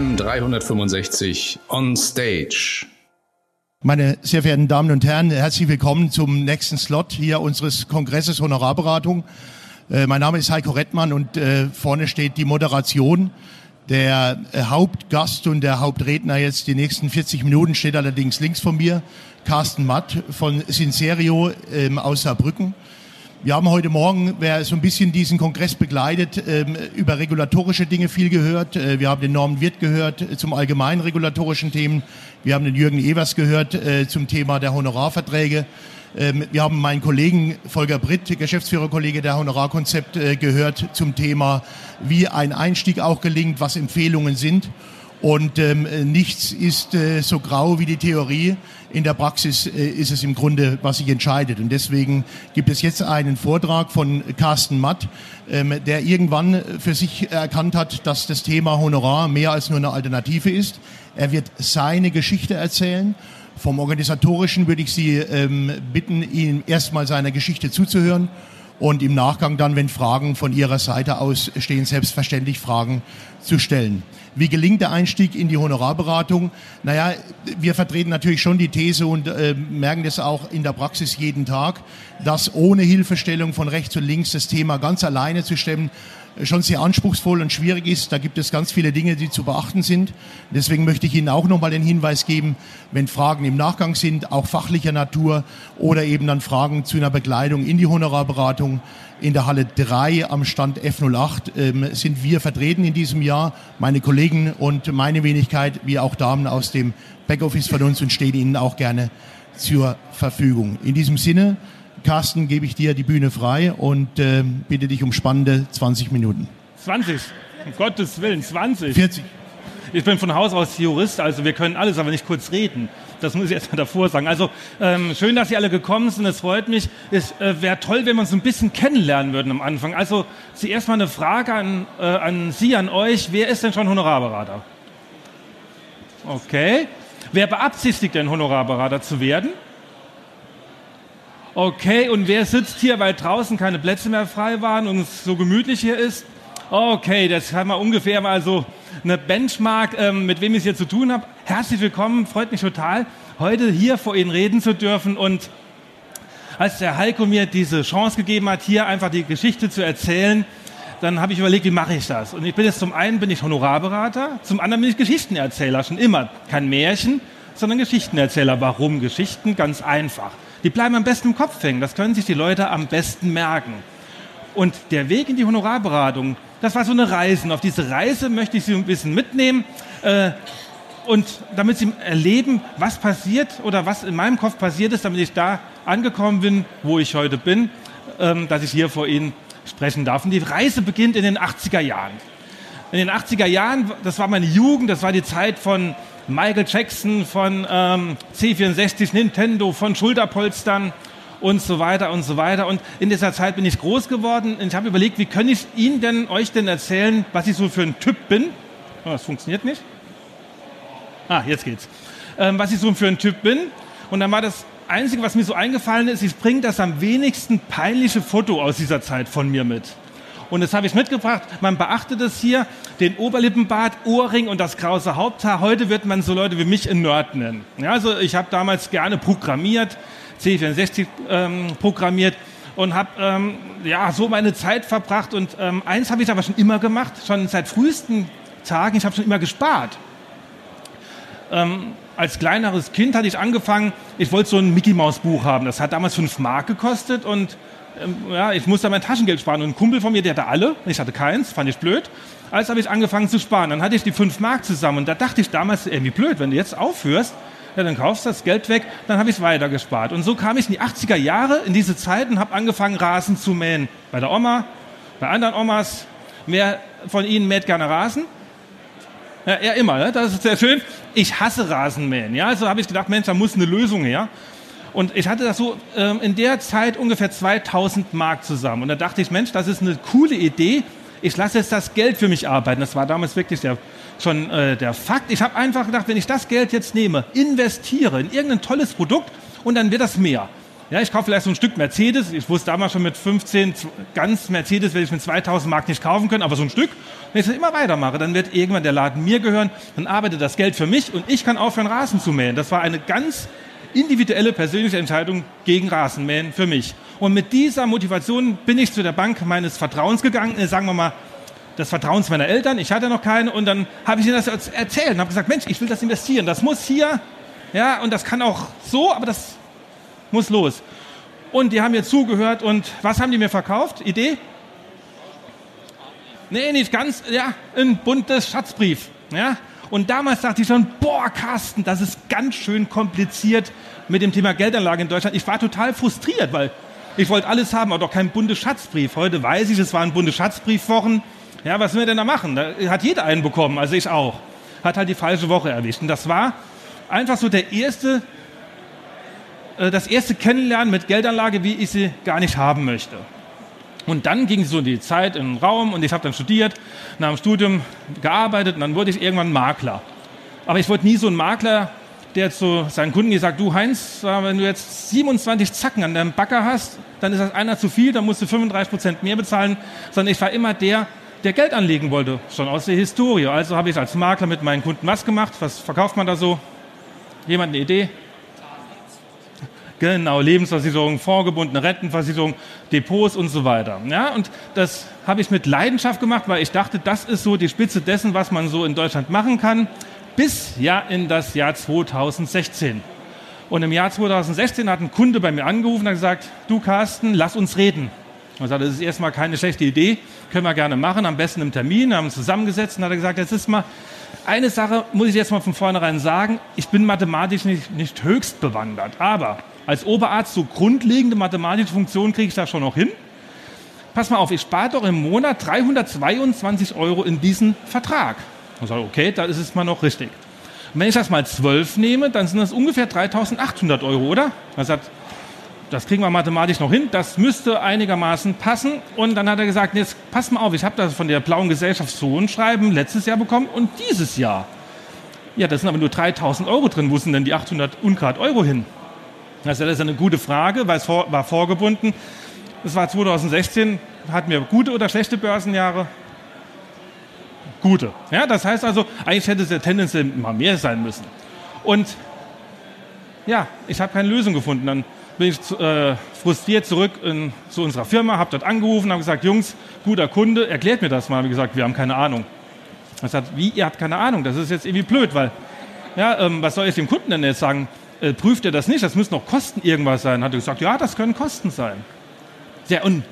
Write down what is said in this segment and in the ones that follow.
AM 365 on stage. Meine sehr verehrten Damen und Herren, herzlich willkommen zum nächsten Slot hier unseres Kongresses Honorarberatung. Äh, mein Name ist Heiko Rettmann und äh, vorne steht die Moderation. Der äh, Hauptgast und der Hauptredner jetzt die nächsten 40 Minuten steht allerdings links von mir, Carsten Matt von Sincerio ähm, aus Saarbrücken. Wir haben heute Morgen, wer so ein bisschen diesen Kongress begleitet, ähm, über regulatorische Dinge viel gehört. Äh, wir haben den Norman Wirt gehört äh, zum allgemeinen regulatorischen Themen. Wir haben den Jürgen Evers gehört äh, zum Thema der Honorarverträge. Ähm, wir haben meinen Kollegen Volker Britt, Geschäftsführerkollege der Honorarkonzept, gehört zum Thema, wie ein Einstieg auch gelingt, was Empfehlungen sind. Und ähm, nichts ist so grau wie die Theorie. In der Praxis äh, ist es im Grunde, was sich entscheidet. Und deswegen gibt es jetzt einen Vortrag von Carsten Matt, ähm, der irgendwann für sich erkannt hat, dass das Thema Honorar mehr als nur eine Alternative ist. Er wird seine Geschichte erzählen. Vom Organisatorischen würde ich Sie ähm, bitten, ihm erstmal seiner Geschichte zuzuhören und im Nachgang dann, wenn Fragen von Ihrer Seite aus stehen, selbstverständlich Fragen zu stellen. Wie gelingt der Einstieg in die Honorarberatung? Naja, wir vertreten natürlich schon die These und äh, merken das auch in der Praxis jeden Tag, dass ohne Hilfestellung von rechts und links das Thema ganz alleine zu stemmen, schon sehr anspruchsvoll und schwierig ist. Da gibt es ganz viele Dinge, die zu beachten sind. Deswegen möchte ich Ihnen auch nochmal den Hinweis geben, wenn Fragen im Nachgang sind, auch fachlicher Natur oder eben dann Fragen zu einer Begleitung in die Honorarberatung, in der Halle 3 am Stand F08 ähm, sind wir vertreten in diesem Jahr, meine Kollegen und meine Wenigkeit, wie auch Damen aus dem Backoffice von uns und stehen Ihnen auch gerne zur Verfügung. In diesem Sinne, Carsten, gebe ich dir die Bühne frei und äh, bitte dich um spannende 20 Minuten. 20, um Gottes Willen, 20. 40. Ich bin von Haus aus Jurist, also wir können alles, aber nicht kurz reden. Das muss ich erst mal davor sagen. Also ähm, schön, dass Sie alle gekommen sind, es freut mich. Es äh, wäre toll, wenn wir uns ein bisschen kennenlernen würden am Anfang. Also zuerst mal eine Frage an, äh, an Sie, an euch. Wer ist denn schon Honorarberater? Okay. Wer beabsichtigt denn Honorarberater zu werden? Okay, und wer sitzt hier, weil draußen keine Plätze mehr frei waren und es so gemütlich hier ist? Okay, das haben wir ungefähr mal so eine Benchmark, ähm, mit wem ich es hier zu tun habe. Herzlich willkommen, freut mich total, heute hier vor Ihnen reden zu dürfen. Und als der Heiko mir diese Chance gegeben hat, hier einfach die Geschichte zu erzählen, dann habe ich überlegt, wie mache ich das? Und ich bin jetzt zum einen bin ich Honorarberater, zum anderen bin ich Geschichtenerzähler, schon immer. Kein Märchen, sondern Geschichtenerzähler. Warum Geschichten? Ganz einfach. Die bleiben am besten im Kopf hängen. Das können sich die Leute am besten merken. Und der Weg in die Honorarberatung, das war so eine Reise. Und auf diese Reise möchte ich Sie ein bisschen mitnehmen. Äh, und damit Sie erleben, was passiert oder was in meinem Kopf passiert ist, damit ich da angekommen bin, wo ich heute bin, ähm, dass ich hier vor Ihnen sprechen darf. Und die Reise beginnt in den 80er Jahren. In den 80er Jahren, das war meine Jugend, das war die Zeit von Michael Jackson, von ähm, C64, Nintendo, von Schulterpolstern und so weiter und so weiter. Und in dieser Zeit bin ich groß geworden und ich habe überlegt, wie kann ich Ihnen denn, euch denn erzählen, was ich so für ein Typ bin? Oh, das funktioniert nicht. Ah, jetzt geht's. Ähm, was ich so für ein Typ bin. Und dann war das Einzige, was mir so eingefallen ist, ich bringe das am wenigsten peinliche Foto aus dieser Zeit von mir mit. Und das habe ich mitgebracht. Man beachtet es hier, den Oberlippenbart, Ohrring und das krause Haupthaar. Heute wird man so Leute wie mich ein Nerd nennen. Ja, also ich habe damals gerne programmiert, C64 ähm, programmiert und habe ähm, ja, so meine Zeit verbracht. Und ähm, eins habe ich aber schon immer gemacht, schon seit frühesten Tagen, ich habe schon immer gespart. Ähm, als kleineres Kind hatte ich angefangen, ich wollte so ein Mickey Maus Buch haben. Das hat damals 5 Mark gekostet und ja, ich musste mein Taschengeld sparen. Und ein Kumpel von mir, der hatte alle, ich hatte keins, fand ich blöd. Also habe ich angefangen zu sparen. Dann hatte ich die 5 Mark zusammen und da dachte ich damals, irgendwie blöd, wenn du jetzt aufhörst, ja, dann kaufst du das Geld weg, dann habe ich es weiter gespart. Und so kam ich in die 80er Jahre, in diese Zeit und habe angefangen, Rasen zu mähen. Bei der Oma, bei anderen Omas. Wer von Ihnen mäht gerne Rasen? Ja, er immer, ne? das ist sehr schön. Ich hasse Rasenmähen. Ja? Also habe ich gedacht, Mensch, da muss eine Lösung her. Und ich hatte das so ähm, in der Zeit ungefähr 2000 Mark zusammen. Und da dachte ich, Mensch, das ist eine coole Idee. Ich lasse jetzt das Geld für mich arbeiten. Das war damals wirklich der schon äh, der Fakt. Ich habe einfach gedacht, wenn ich das Geld jetzt nehme, investiere in irgendein tolles Produkt und dann wird das mehr. Ja, ich kaufe vielleicht so ein Stück Mercedes. Ich wusste damals schon mit 15, ganz Mercedes werde ich mit 2000 Mark nicht kaufen können, aber so ein Stück. Wenn ich das immer weitermache, dann wird irgendwann der Laden mir gehören, dann arbeitet das Geld für mich und ich kann aufhören, Rasen zu mähen. Das war eine ganz individuelle persönliche Entscheidung gegen Rasenmähen für mich. Und mit dieser Motivation bin ich zu der Bank meines Vertrauens gegangen, äh, sagen wir mal, des Vertrauens meiner Eltern. Ich hatte noch keine und dann habe ich ihnen das erzählt und habe gesagt, Mensch, ich will das investieren. Das muss hier, ja, und das kann auch so, aber das muss los. Und die haben mir zugehört und was haben die mir verkauft? Idee? Nee, nicht ganz, ja, ein buntes Schatzbrief, ja. Und damals dachte ich schon, boah, Carsten, das ist ganz schön kompliziert mit dem Thema Geldanlage in Deutschland. Ich war total frustriert, weil ich wollte alles haben, aber doch kein buntes Schatzbrief. Heute weiß ich, es waren bunte Schatzbriefwochen. Ja, was will wir denn da machen? Da hat jeder einen bekommen, also ich auch. Hat halt die falsche Woche erwischt. Und das war einfach so der erste äh, das erste Kennenlernen mit Geldanlage, wie ich sie gar nicht haben möchte. Und dann ging so die Zeit in den Raum und ich habe dann studiert, nach dem Studium gearbeitet und dann wurde ich irgendwann Makler. Aber ich wollte nie so ein Makler, der zu seinen Kunden gesagt, du Heinz, wenn du jetzt 27 Zacken an deinem Backer hast, dann ist das einer zu viel, dann musst du 35 Prozent mehr bezahlen, sondern ich war immer der, der Geld anlegen wollte, schon aus der Historie. Also habe ich als Makler mit meinen Kunden was gemacht. Was verkauft man da so? Jemand eine Idee? Genau, Lebensversicherung, vorgebundene Rentenversicherung, Depots und so weiter. Ja, und das habe ich mit Leidenschaft gemacht, weil ich dachte, das ist so die Spitze dessen, was man so in Deutschland machen kann, bis ja in das Jahr 2016. Und im Jahr 2016 hat ein Kunde bei mir angerufen und gesagt, du Carsten, lass uns reden. Ich sagte, das ist erstmal keine schlechte Idee, können wir gerne machen, am besten im Termin, haben uns zusammengesetzt und hat er gesagt, jetzt ist mal, eine Sache muss ich jetzt mal von vornherein sagen, ich bin mathematisch nicht, nicht höchst bewandert, aber als Oberarzt so grundlegende mathematische Funktionen kriege ich da schon noch hin. Pass mal auf, ich spare doch im Monat 322 Euro in diesen Vertrag. Ich sage, okay, da ist es mal noch richtig. Und wenn ich das mal 12 nehme, dann sind das ungefähr 3800 Euro, oder? Er sagt, das kriegen wir mathematisch noch hin, das müsste einigermaßen passen. Und dann hat er gesagt, jetzt pass mal auf, ich habe das von der blauen Gesellschaft so ein Schreiben letztes Jahr bekommen und dieses Jahr. Ja, da sind aber nur 3000 Euro drin. Wo sind denn die 800 Ungrad Euro hin? Das ist eine gute Frage, weil es vor, war vorgebunden. Es war 2016, hatten wir gute oder schlechte Börsenjahre? Gute. Ja, das heißt also, eigentlich hätte es ja tendenziell mal mehr sein müssen. Und ja, ich habe keine Lösung gefunden. Dann bin ich äh, frustriert zurück in, zu unserer Firma, habe dort angerufen, habe gesagt, Jungs, guter Kunde, erklärt mir das mal. Wie gesagt, wir haben keine Ahnung. Er sagt, wie, ihr habt keine Ahnung? Das ist jetzt irgendwie blöd, weil, ja, ähm, was soll ich dem Kunden denn jetzt sagen? Äh, prüft er das nicht, das müssen noch Kosten irgendwas sein. Hat er gesagt, ja, das können Kosten sein. Sehr und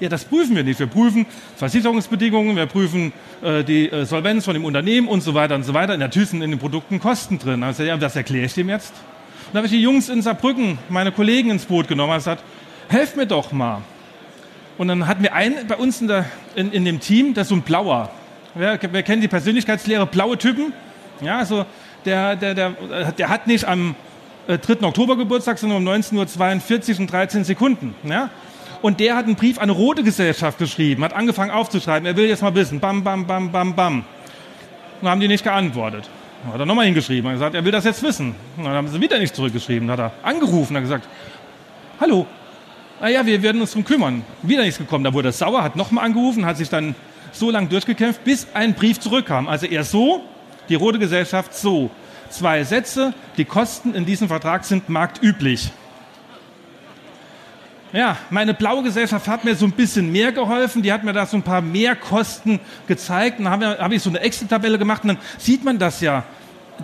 ja, das prüfen wir nicht. Wir prüfen Versicherungsbedingungen, wir prüfen äh, die äh, Solvenz von dem Unternehmen und so weiter und so weiter. Natürlich sind in den Produkten Kosten drin. Also, ja, das erkläre ich dem jetzt. Und dann habe ich die Jungs in Saarbrücken, meine Kollegen ins Boot genommen und gesagt, helft mir doch mal. Und dann hatten wir einen bei uns in, der, in, in dem Team, das ist so ein Blauer. Wer, wer kennt die Persönlichkeitslehre? Blaue Typen. Ja, also der, der, der, der hat nicht am 3. Äh, Oktober Geburtstag, sondern um 19.42 Uhr und 13 Sekunden. Ja? Und der hat einen Brief an eine rote Gesellschaft geschrieben, hat angefangen aufzuschreiben, er will jetzt mal wissen, bam, bam, bam, bam, bam. Und haben die nicht geantwortet. Dann hat er nochmal hingeschrieben, hat gesagt, er will das jetzt wissen. Und dann haben sie wieder nicht zurückgeschrieben, dann hat er angerufen, hat gesagt, hallo, naja, wir werden uns drum kümmern. Wieder nichts gekommen, da wurde er sauer, hat nochmal angerufen, hat sich dann so lange durchgekämpft, bis ein Brief zurückkam. Also er so, die Rote Gesellschaft so. Zwei Sätze, die Kosten in diesem Vertrag sind marktüblich. Ja, meine blaue Gesellschaft hat mir so ein bisschen mehr geholfen. Die hat mir da so ein paar mehr Kosten gezeigt. Dann habe hab ich so eine Excel-Tabelle gemacht und dann sieht man das ja.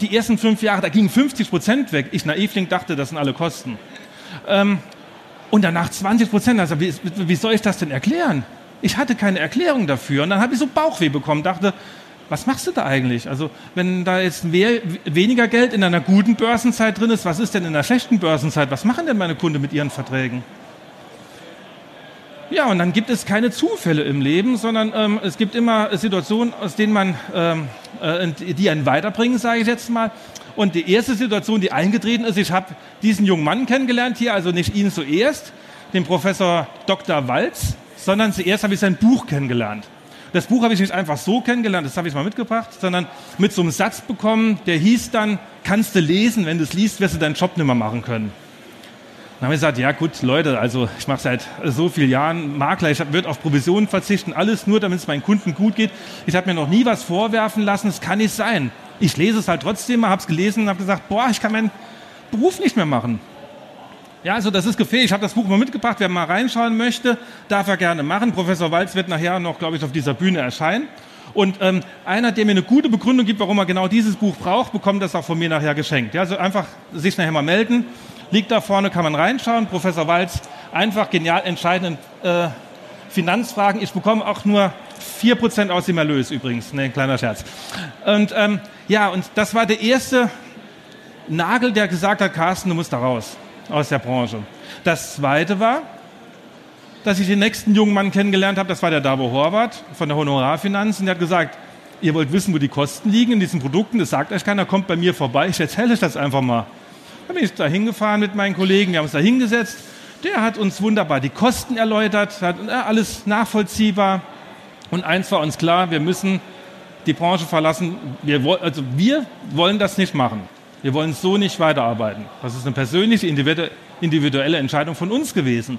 Die ersten fünf Jahre, da gingen 50 Prozent weg. Ich naivling dachte, das sind alle Kosten. Ähm, und danach 20 Prozent. Also wie, wie soll ich das denn erklären? Ich hatte keine Erklärung dafür. Und dann habe ich so Bauchweh bekommen, dachte, was machst du da eigentlich? Also wenn da jetzt mehr, weniger Geld in einer guten Börsenzeit drin ist, was ist denn in einer schlechten Börsenzeit? Was machen denn meine Kunden mit ihren Verträgen? Ja, und dann gibt es keine Zufälle im Leben, sondern ähm, es gibt immer Situationen, aus denen man, ähm, äh, die einen weiterbringen, sage ich jetzt mal. Und die erste Situation, die eingetreten ist, ich habe diesen jungen Mann kennengelernt hier, also nicht ihn zuerst, den Professor Dr. Walz, sondern zuerst habe ich sein Buch kennengelernt. Das Buch habe ich nicht einfach so kennengelernt, das habe ich mal mitgebracht, sondern mit so einem Satz bekommen, der hieß dann, kannst du lesen, wenn du es liest, wirst du deinen Job nicht mehr machen können. Dann haben wir gesagt, ja gut, Leute, also ich mache seit so vielen Jahren Makler, ich würde auf Provisionen verzichten, alles nur, damit es meinen Kunden gut geht. Ich habe mir noch nie was vorwerfen lassen, es kann nicht sein. Ich lese es halt trotzdem, habe es gelesen und habe gesagt, boah, ich kann meinen Beruf nicht mehr machen. Ja, also das ist gefährlich. Ich habe das Buch mal mitgebracht. Wer mal reinschauen möchte, darf er gerne machen. Professor Walz wird nachher noch, glaube ich, auf dieser Bühne erscheinen. Und ähm, einer, der mir eine gute Begründung gibt, warum er genau dieses Buch braucht, bekommt das auch von mir nachher geschenkt. Ja, also einfach sich nachher mal melden. Liegt da vorne, kann man reinschauen. Professor Walz, einfach genial entscheidenden äh, Finanzfragen. Ich bekomme auch nur 4% aus dem Erlös übrigens. Ne, kleiner Scherz. Und ähm, ja, und das war der erste Nagel, der gesagt hat, Carsten, du musst da raus aus der Branche. Das zweite war, dass ich den nächsten jungen Mann kennengelernt habe, das war der Davo Horvath von der Honorarfinanzen. Der hat gesagt, ihr wollt wissen, wo die Kosten liegen in diesen Produkten, das sagt euch keiner, kommt bei mir vorbei, ich erzähle euch das einfach mal. Dann bin ich da hingefahren mit meinen Kollegen, wir haben uns da hingesetzt. Der hat uns wunderbar die Kosten erläutert, hat alles nachvollziehbar. Und eins war uns klar, wir müssen die Branche verlassen. Wir, also wir wollen das nicht machen. Wir wollen so nicht weiterarbeiten. Das ist eine persönliche, individuelle Entscheidung von uns gewesen.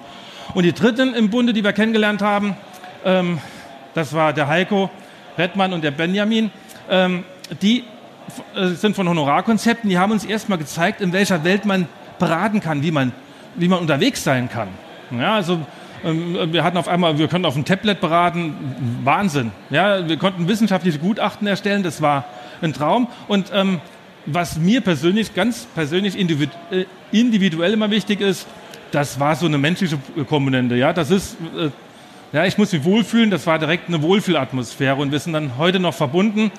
Und die dritten im Bunde, die wir kennengelernt haben, ähm, das war der Heiko Rettmann und der Benjamin. Ähm, die äh, sind von Honorarkonzepten, die haben uns erstmal gezeigt, in welcher Welt man beraten kann, wie man, wie man unterwegs sein kann. Ja, also ähm, wir hatten auf einmal, wir konnten auf dem Tablet beraten, Wahnsinn. Ja, wir konnten wissenschaftliche Gutachten erstellen, das war ein Traum. Und ähm, was mir persönlich, ganz persönlich äh, individuell immer wichtig ist, das war so eine menschliche Komponente. Ja, das ist, äh, ja, ich muss mich wohlfühlen. Das war direkt eine Wohlfühlatmosphäre und wir sind dann heute noch verbunden.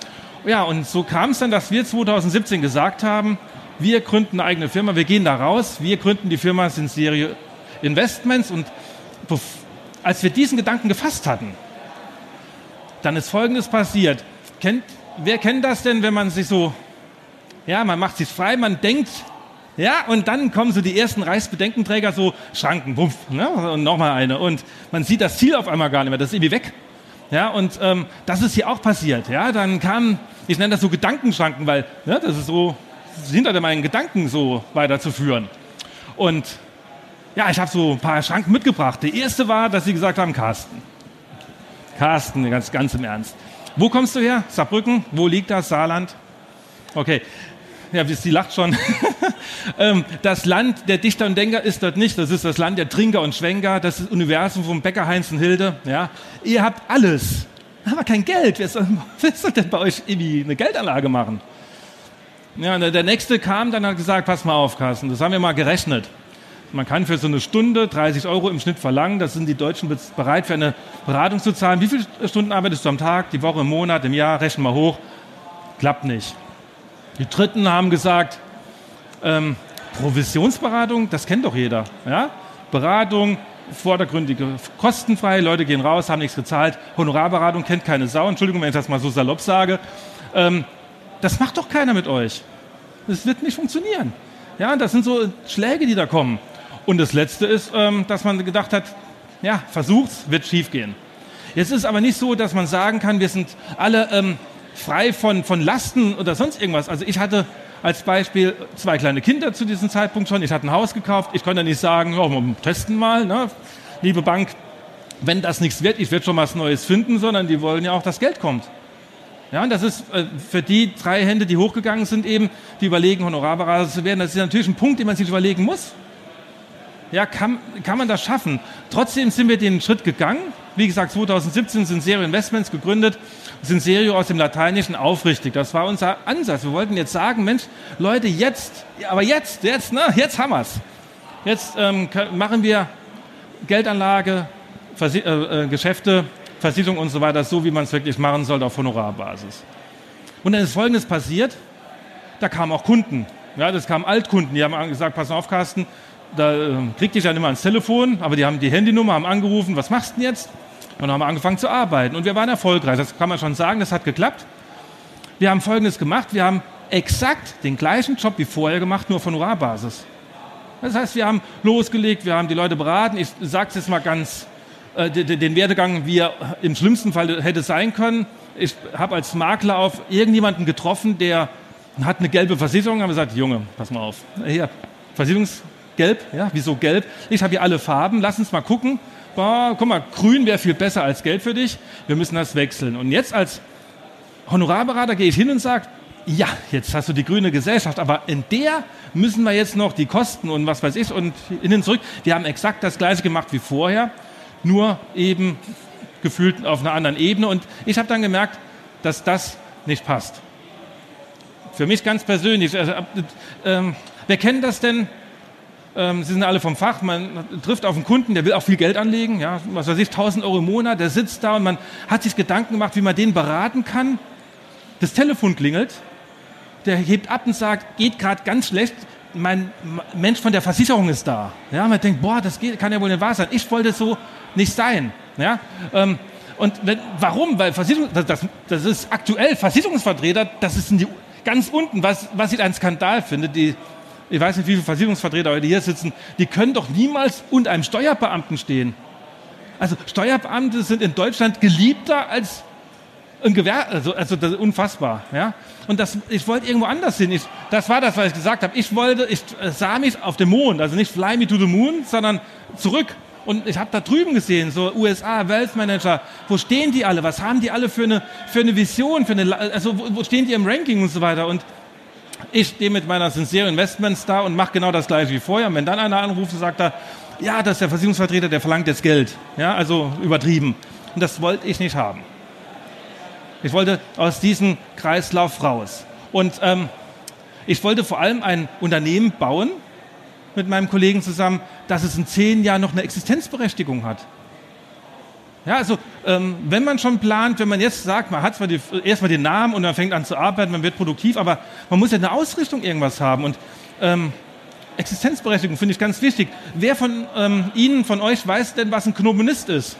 Ja, und so kam es dann, dass wir 2017 gesagt haben, wir gründen eine eigene Firma, wir gehen da raus, wir gründen die Firma Sincere Investments und als wir diesen Gedanken gefasst hatten, dann ist Folgendes passiert. Kennt, wer kennt das denn, wenn man sich so, ja, man macht sich frei, man denkt, ja, und dann kommen so die ersten Reichsbedenkenträger, so Schranken, wumpf, ne? und nochmal eine. Und man sieht das Ziel auf einmal gar nicht mehr, das ist irgendwie weg. Ja, und ähm, das ist hier auch passiert. Ja, dann kam, ich nenne das so Gedankenschranken, weil ne, das ist so hinter meinen Gedanken so weiterzuführen. Und ja, ich habe so ein paar Schranken mitgebracht. Der erste war, dass sie gesagt haben, Carsten. Carsten, ganz, ganz im Ernst. Wo kommst du her? Saarbrücken. Wo liegt das? Saarland. Okay ja, sie lacht schon. Ähm, das Land der Dichter und Denker ist dort nicht. Das ist das Land der Trinker und Schwenker. Das ist Universum vom Bäcker Heinz und Hilde. Ja. Ihr habt alles, aber kein Geld. Wer soll, wer soll denn bei euch irgendwie eine Geldanlage machen? Ja, der nächste kam dann hat gesagt, pass mal auf, Carsten, das haben wir mal gerechnet. Man kann für so eine Stunde 30 Euro im Schnitt verlangen. Das sind die Deutschen bereit, für eine Beratung zu zahlen. Wie viele Stunden arbeitest du am Tag, die Woche, im Monat, im Jahr? Rechnen wir hoch. Klappt nicht. Die Dritten haben gesagt, ähm, Provisionsberatung, das kennt doch jeder. Ja? Beratung, vordergründige, kostenfrei, Leute gehen raus, haben nichts gezahlt. Honorarberatung kennt keine Sau, Entschuldigung, wenn ich das mal so salopp sage. Ähm, das macht doch keiner mit euch. Das wird nicht funktionieren. Ja, das sind so Schläge, die da kommen. Und das Letzte ist, ähm, dass man gedacht hat, ja, versucht's, wird schiefgehen. Jetzt ist aber nicht so, dass man sagen kann, wir sind alle ähm, frei von, von Lasten oder sonst irgendwas. Also ich hatte als Beispiel zwei kleine Kinder zu diesem Zeitpunkt schon. Ich hatte ein Haus gekauft. Ich konnte nicht sagen, oh, wir testen mal, ne? liebe Bank, wenn das nichts wird, ich werde schon was Neues finden, sondern die wollen ja auch, dass Geld kommt. Ja, und das ist äh, für die drei Hände, die hochgegangen sind, eben, die überlegen, Honorarberater zu werden, das ist natürlich ein Punkt, den man sich überlegen muss. Ja, kann, kann man das schaffen? Trotzdem sind wir den Schritt gegangen. Wie gesagt, 2017 sind Serio Investments gegründet sind Serio aus dem Lateinischen aufrichtig. Das war unser Ansatz. Wir wollten jetzt sagen, Mensch, Leute, jetzt, aber jetzt, jetzt, ne, jetzt haben wir's. Jetzt ähm, machen wir Geldanlage, Versi äh, äh, Geschäfte, Versicherung und so weiter, so wie man es wirklich machen sollte auf Honorarbasis. Und dann ist Folgendes passiert: Da kamen auch Kunden. Ja, das kamen Altkunden, die haben gesagt: Pass auf, Carsten, da äh, krieg dich ja nicht mal ans Telefon, aber die haben die Handynummer, haben angerufen, was machst du denn jetzt? Und dann haben wir angefangen zu arbeiten. Und wir waren erfolgreich. Das kann man schon sagen, das hat geklappt. Wir haben Folgendes gemacht. Wir haben exakt den gleichen Job wie vorher gemacht, nur von Honorarbasis. Das heißt, wir haben losgelegt, wir haben die Leute beraten. Ich sage es jetzt mal ganz, äh, den Werdegang, wie er im schlimmsten Fall hätte sein können. Ich habe als Makler auf irgendjemanden getroffen, der hat eine gelbe Versicherung, haben gesagt, Junge, pass mal auf, hier, Versicherungs gelb, ja, wieso gelb? Ich habe hier alle Farben, lass uns mal gucken. Boah, guck mal, grün wäre viel besser als gelb für dich. Wir müssen das wechseln. Und jetzt als Honorarberater gehe ich hin und sage, ja, jetzt hast du die grüne Gesellschaft, aber in der müssen wir jetzt noch die Kosten und was weiß ich und innen zurück. Die haben exakt das gleiche gemacht wie vorher, nur eben gefühlt auf einer anderen Ebene. Und ich habe dann gemerkt, dass das nicht passt. Für mich ganz persönlich. Also, äh, wer kennt das denn? Ähm, Sie sind alle vom Fach. Man trifft auf einen Kunden, der will auch viel Geld anlegen. Ja, was weiß ich, 1000 Euro im Monat. Der sitzt da und man hat sich Gedanken gemacht, wie man den beraten kann. Das Telefon klingelt. Der hebt ab und sagt, geht gerade ganz schlecht. Mein Mensch von der Versicherung ist da. Ja, man denkt, boah, das geht, kann ja wohl nicht wahr sein. Ich wollte so nicht sein. Ja, ähm, und wenn, warum? Weil Versicherung, das, das, ist aktuell Versicherungsvertreter, das ist die ganz unten, was, was ich ein Skandal finde, die, ich weiß nicht, wie viele Versicherungsvertreter heute hier sitzen, die können doch niemals unter einem Steuerbeamten stehen. Also Steuerbeamte sind in Deutschland geliebter als ein Gewehr, also, also das ist unfassbar. Ja? Und das, ich wollte irgendwo anders hin. Ich, das war das, was ich gesagt habe. Ich wollte, ich sah mich auf dem Mond, also nicht fly me to the moon, sondern zurück und ich habe da drüben gesehen, so USA, Wealth Manager, wo stehen die alle? Was haben die alle für eine, für eine Vision? Für eine, also wo, wo stehen die im Ranking und so weiter? Und ich stehe mit meiner Sincere Investments da und mache genau das gleiche wie vorher. Und wenn dann einer anruft und sagt, er, ja, das ist der Versicherungsvertreter, der verlangt jetzt Geld. Ja, also übertrieben. Und das wollte ich nicht haben. Ich wollte aus diesem Kreislauf raus. Und ähm, ich wollte vor allem ein Unternehmen bauen, mit meinem Kollegen zusammen, dass es in zehn Jahren noch eine Existenzberechtigung hat. Ja, also ähm, wenn man schon plant, wenn man jetzt sagt, man hat zwar die, erstmal den Namen und man fängt an zu arbeiten, man wird produktiv, aber man muss ja eine Ausrichtung irgendwas haben. Und ähm, Existenzberechtigung finde ich ganz wichtig. Wer von ähm, Ihnen, von euch weiß denn, was ein Knomonist ist?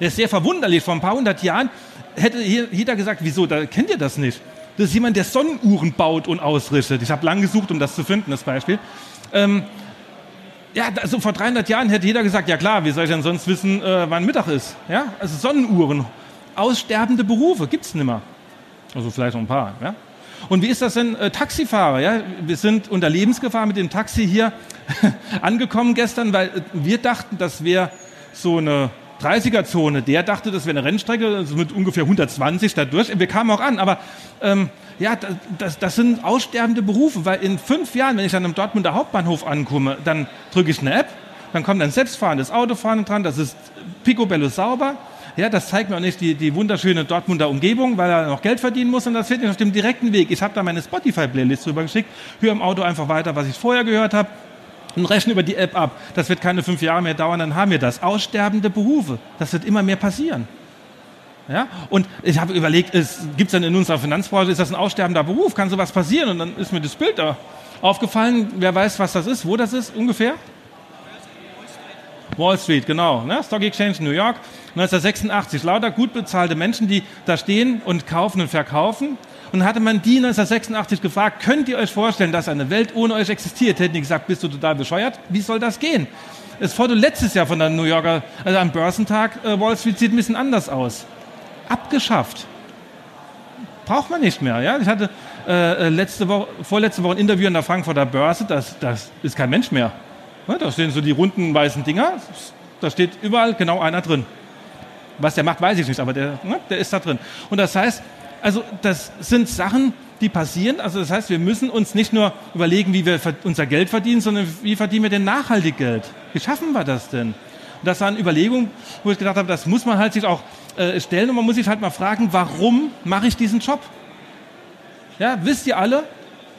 Der ist sehr verwunderlich. Vor ein paar hundert Jahren hätte jeder gesagt, wieso, da kennt ihr das nicht. Das ist jemand, der Sonnenuhren baut und ausrichtet. Ich habe lange gesucht, um das zu finden, das Beispiel. Ähm, ja, also vor 300 Jahren hätte jeder gesagt, ja klar, wie soll ich denn sonst wissen, äh, wann Mittag ist? Ja, also Sonnenuhren, aussterbende Berufe gibt's nimmer. Also vielleicht noch ein paar. Ja? Und wie ist das denn äh, Taxifahrer? Ja, wir sind unter Lebensgefahr mit dem Taxi hier angekommen gestern, weil äh, wir dachten, das wäre so eine 30er-Zone. Der dachte, das wäre eine Rennstrecke also mit ungefähr 120 da durch. Wir kamen auch an, aber ähm, ja, das, das sind aussterbende Berufe, weil in fünf Jahren, wenn ich dann am Dortmunder Hauptbahnhof ankomme, dann drücke ich eine App, dann kommt ein selbstfahrendes Autofahren dran, das ist picobello sauber. Ja, das zeigt mir auch nicht die, die wunderschöne Dortmunder Umgebung, weil er noch Geld verdienen muss und das wird nicht auf dem direkten Weg. Ich habe da meine Spotify-Playlist drüber geschickt, höre im Auto einfach weiter, was ich vorher gehört habe und rechnen über die App ab. Das wird keine fünf Jahre mehr dauern, dann haben wir das. Aussterbende Berufe. Das wird immer mehr passieren. Ja? Und ich habe überlegt, gibt es denn in unserer Finanzbranche, ist das ein aussterbender Beruf? Kann sowas passieren? Und dann ist mir das Bild da aufgefallen. Wer weiß, was das ist, wo das ist ungefähr? Wall Street, genau. Ne? Stock Exchange New York, 1986. Lauter gut bezahlte Menschen, die da stehen und kaufen und verkaufen. Und hatte man die 1986 gefragt, könnt ihr euch vorstellen, dass eine Welt ohne euch existiert? Hätten die gesagt, bist du total bescheuert? Wie soll das gehen? Das Foto letztes Jahr von der New Yorker, also am Börsentag, äh, Wall Street sieht ein bisschen anders aus. Abgeschafft. Braucht man nicht mehr. Ja? Ich hatte äh, äh letzte Woche, vorletzte Woche ein Interview an der Frankfurter Börse, das, das ist kein Mensch mehr. Ja, da stehen so die runden weißen Dinger, da steht überall genau einer drin. Was der macht, weiß ich nicht, aber der, ne, der ist da drin. Und das heißt, also das sind Sachen, die passieren. Also das heißt, wir müssen uns nicht nur überlegen, wie wir unser Geld verdienen, sondern wie verdienen wir denn nachhaltig Geld? Wie schaffen wir das denn? Und das waren Überlegungen, wo ich gedacht habe, das muss man halt sich auch äh, stellen und man muss sich halt mal fragen, warum mache ich diesen Job? Ja, wisst ihr alle,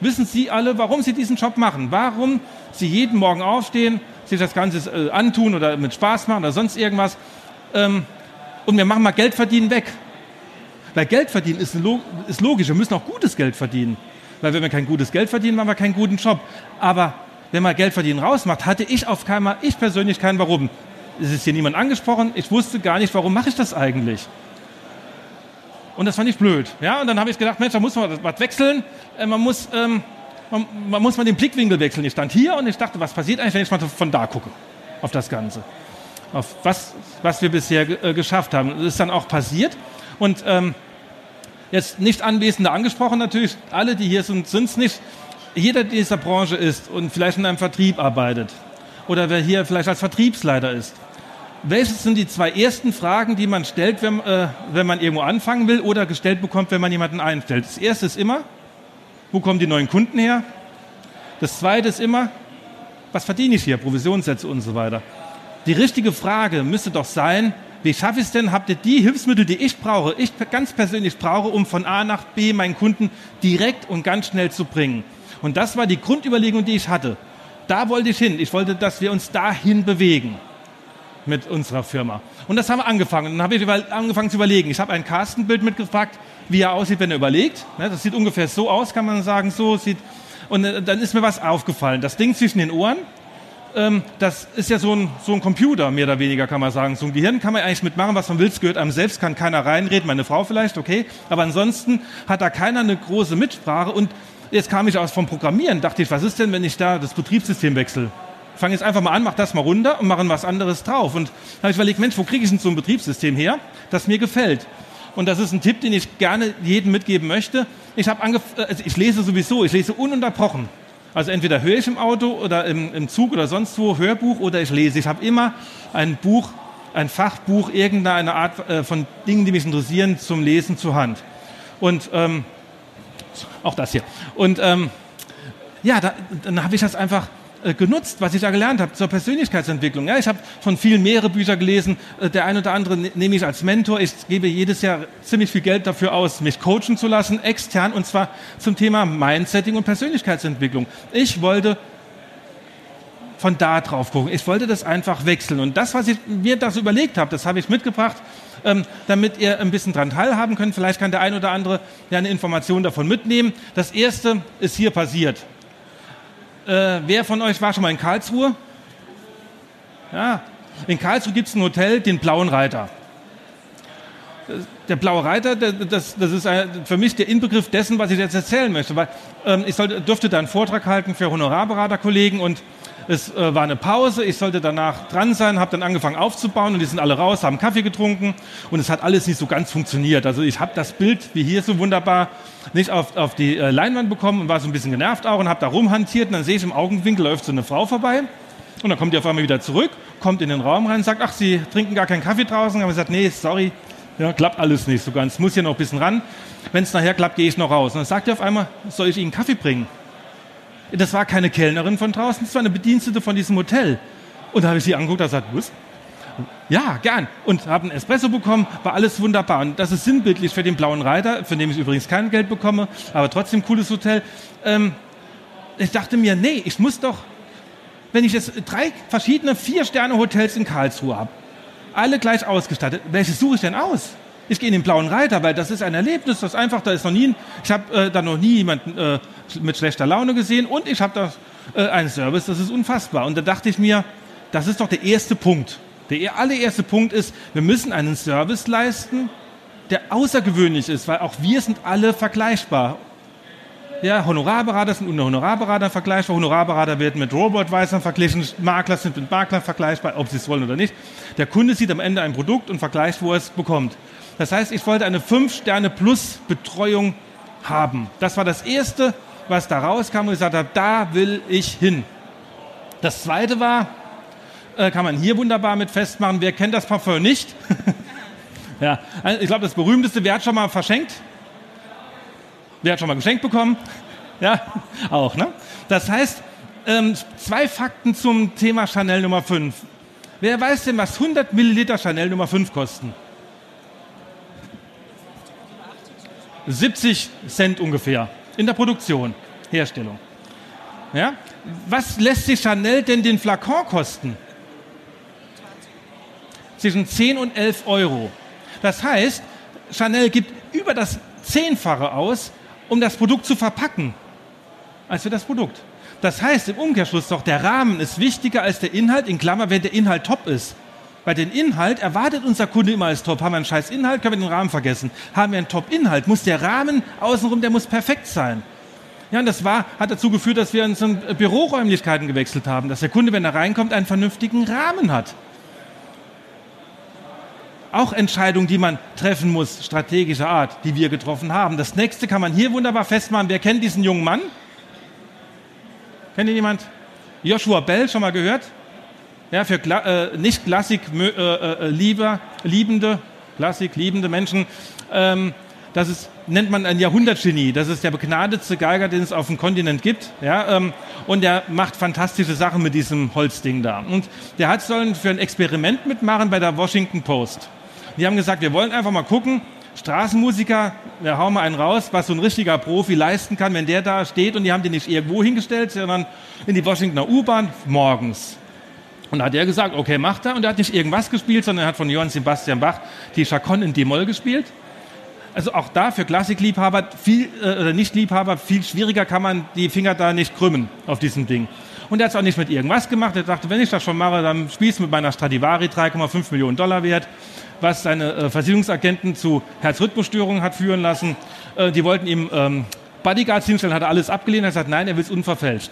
wissen Sie alle, warum Sie diesen Job machen? Warum Sie jeden Morgen aufstehen, sich das Ganze äh, antun oder mit Spaß machen oder sonst irgendwas? Ähm, und wir machen mal Geld verdienen weg. Weil Geld verdienen ist, ist logisch. Wir müssen auch gutes Geld verdienen. Weil wenn wir kein gutes Geld verdienen, machen wir keinen guten Job. Aber wenn man Geld verdienen rausmacht, hatte ich auf keinen ich persönlich keinen Warum. Es ist hier niemand angesprochen. Ich wusste gar nicht, warum mache ich das eigentlich. Und das fand ich blöd. Ja, und dann habe ich gedacht, Mensch, da muss man was wechseln. Äh, man muss, ähm, man, man, muss mal den Blickwinkel wechseln. Ich stand hier und ich dachte, was passiert eigentlich, wenn ich mal von da gucke auf das Ganze, auf was, was wir bisher äh, geschafft haben. Das ist dann auch passiert. Und ähm, jetzt nicht Anwesende angesprochen natürlich, alle, die hier sind, sind es nicht. jeder der in dieser Branche ist und vielleicht in einem Vertrieb arbeitet oder wer hier vielleicht als Vertriebsleiter ist, welches sind die zwei ersten Fragen, die man stellt, wenn, äh, wenn man irgendwo anfangen will oder gestellt bekommt, wenn man jemanden einstellt? Das erste ist immer, wo kommen die neuen Kunden her? Das zweite ist immer, was verdiene ich hier, Provisionssätze und so weiter. Die richtige Frage müsste doch sein, wie schaffe ich es denn? Habt ihr die Hilfsmittel, die ich brauche, ich ganz persönlich brauche, um von A nach B meinen Kunden direkt und ganz schnell zu bringen? Und das war die Grundüberlegung, die ich hatte. Da wollte ich hin. Ich wollte, dass wir uns dahin bewegen mit unserer Firma. Und das haben wir angefangen. Dann habe ich angefangen zu überlegen. Ich habe ein Castenbild mitgefragt, wie er aussieht, wenn er überlegt. Das sieht ungefähr so aus, kann man sagen. So sieht. Und äh, dann ist mir was aufgefallen. Das Ding zwischen den Ohren, ähm, das ist ja so ein, so ein Computer, mehr oder weniger kann man sagen. So ein Gehirn kann man eigentlich mitmachen, was man will. Es gehört einem selbst, kann keiner reinreden, meine Frau vielleicht, okay. Aber ansonsten hat da keiner eine große Mitsprache. Und jetzt kam ich aus vom Programmieren, dachte ich, was ist denn, wenn ich da das Betriebssystem wechsle? fange jetzt einfach mal an, mach das mal runter und mache was anderes drauf. Und habe ich überlegt, Mensch, wo kriege ich denn so ein Betriebssystem her, das mir gefällt? Und das ist ein Tipp, den ich gerne jedem mitgeben möchte. Ich, habe also ich lese sowieso, ich lese ununterbrochen. Also entweder höre ich im Auto oder im, im Zug oder sonst wo Hörbuch oder ich lese. Ich habe immer ein Buch, ein Fachbuch, irgendeine Art äh, von Dingen, die mich interessieren, zum Lesen zur Hand. Und ähm, auch das hier. Und ähm, ja, da, dann habe ich das einfach äh, genutzt, was ich da gelernt habe zur Persönlichkeitsentwicklung. Ja, ich habe von vielen mehrere Bücher gelesen. Äh, der ein oder andere ne-, nehme ich als Mentor. Ich gebe jedes Jahr ziemlich viel Geld dafür aus, mich coachen zu lassen, extern, und zwar zum Thema Mindsetting und Persönlichkeitsentwicklung. Ich wollte von da drauf gucken. Ich wollte das einfach wechseln. Und das, was ich mir da so überlegt habe, das habe ich mitgebracht, ähm, damit ihr ein bisschen dran teilhaben könnt. Vielleicht kann der ein oder andere ja eine Information davon mitnehmen. Das erste ist hier passiert. Äh, wer von euch war schon mal in Karlsruhe? Ja, in Karlsruhe gibt es ein Hotel, den Blauen Reiter. Der Blaue Reiter, das, das ist für mich der Inbegriff dessen, was ich jetzt erzählen möchte. Weil, ähm, ich sollte, durfte da einen Vortrag halten für Honorarberaterkollegen und es äh, war eine Pause, ich sollte danach dran sein, habe dann angefangen aufzubauen und die sind alle raus, haben Kaffee getrunken und es hat alles nicht so ganz funktioniert. Also ich habe das Bild, wie hier so wunderbar, nicht auf, auf die äh, Leinwand bekommen und war so ein bisschen genervt auch und habe da rumhantiert und dann sehe ich im Augenwinkel läuft so eine Frau vorbei und dann kommt die auf einmal wieder zurück, kommt in den Raum rein und sagt, ach, Sie trinken gar keinen Kaffee draußen. Haben gesagt, nee, sorry, ja, klappt alles nicht so ganz, muss hier noch ein bisschen ran. Wenn es nachher klappt, gehe ich noch raus. Und dann sagt er auf einmal, soll ich Ihnen Kaffee bringen? Das war keine Kellnerin von draußen, das war eine Bedienstete von diesem Hotel. Und da habe ich sie angeguckt und gesagt, was? Ja, gern. Und habe einen Espresso bekommen, war alles wunderbar. Und das ist sinnbildlich für den Blauen Reiter, für den ich übrigens kein Geld bekomme, aber trotzdem cooles Hotel. Ähm, ich dachte mir, nee, ich muss doch, wenn ich jetzt drei verschiedene Vier-Sterne-Hotels in Karlsruhe habe, alle gleich ausgestattet, welches suche ich denn aus? Ich gehe in den Blauen Reiter, weil das ist ein Erlebnis, das einfach, da ist noch nie, ich habe äh, da noch nie jemanden äh, mit schlechter Laune gesehen und ich habe da äh, einen Service, das ist unfassbar. Und da dachte ich mir, das ist doch der erste Punkt. Der allererste Punkt ist, wir müssen einen Service leisten, der außergewöhnlich ist, weil auch wir sind alle vergleichbar. Ja, Honorarberater sind unter Honorarberater vergleichbar. Honorarberater werden mit Robotweisern verglichen. Makler sind mit Maklern vergleichbar, ob sie es wollen oder nicht. Der Kunde sieht am Ende ein Produkt und vergleicht, wo er es bekommt. Das heißt, ich wollte eine 5-Sterne-Plus-Betreuung haben. Das war das Erste, was da rauskam und ich gesagt habe, da will ich hin. Das Zweite war, äh, kann man hier wunderbar mit festmachen, wer kennt das Parfum nicht? ja, also ich glaube, das berühmteste, wer hat schon mal verschenkt? Wer hat schon mal geschenkt bekommen? Ja, auch, ne? Das heißt, ähm, zwei Fakten zum Thema Chanel Nummer 5. Wer weiß denn, was 100 Milliliter Chanel Nummer 5 kosten? 70 Cent ungefähr in der Produktion, Herstellung. Ja? Was lässt sich Chanel denn den Flakon kosten? Zwischen 10 und 11 Euro. Das heißt, Chanel gibt über das Zehnfache aus, um das Produkt zu verpacken, als für das Produkt. Das heißt im Umkehrschluss doch, der Rahmen ist wichtiger als der Inhalt, in Klammer, wenn der Inhalt top ist. Weil den Inhalt erwartet unser Kunde immer als top. Haben wir einen scheiß Inhalt, können wir den Rahmen vergessen. Haben wir einen Top-Inhalt, muss der Rahmen außenrum, der muss perfekt sein. Ja, und das war, hat dazu geführt, dass wir in so Büroräumlichkeiten gewechselt haben, dass der Kunde, wenn er reinkommt, einen vernünftigen Rahmen hat. Auch Entscheidungen, die man treffen muss, strategischer Art, die wir getroffen haben. Das nächste kann man hier wunderbar festmachen. Wer kennt diesen jungen Mann? Kennt ihn jemand? Joshua Bell, schon mal gehört? Ja, für äh, nicht Klassik äh, äh, lieber, liebende, Klassik liebende Menschen. Ähm, das ist, nennt man ein Jahrhundertgenie. Das ist der begnadetste Geiger, den es auf dem Kontinent gibt. Ja, ähm, und der macht fantastische Sachen mit diesem Holzding da. Und der hat sollen für ein Experiment mitmachen bei der Washington Post. Die haben gesagt, wir wollen einfach mal gucken, Straßenmusiker, wir hauen mal einen raus, was so ein richtiger Profi leisten kann, wenn der da steht und die haben den nicht irgendwo hingestellt, sondern in die Washingtoner U-Bahn morgens. Und da hat er gesagt, okay, macht er. Und er hat nicht irgendwas gespielt, sondern er hat von Johann Sebastian Bach die Chaconne in D-Moll gespielt. Also auch da für Klassikliebhaber, viel, äh, oder Nicht-Liebhaber, viel schwieriger kann man die Finger da nicht krümmen auf diesem Ding. Und er hat es auch nicht mit irgendwas gemacht. Er dachte, wenn ich das schon mache, dann spielst du mit meiner Stradivari 3,5 Millionen Dollar wert, was seine äh, Versicherungsagenten zu Herzrhythmusstörungen hat führen lassen. Äh, die wollten ihm ähm, Bodyguards hinstellen, hat er alles abgelehnt. Er hat gesagt, nein, er will es unverfälscht.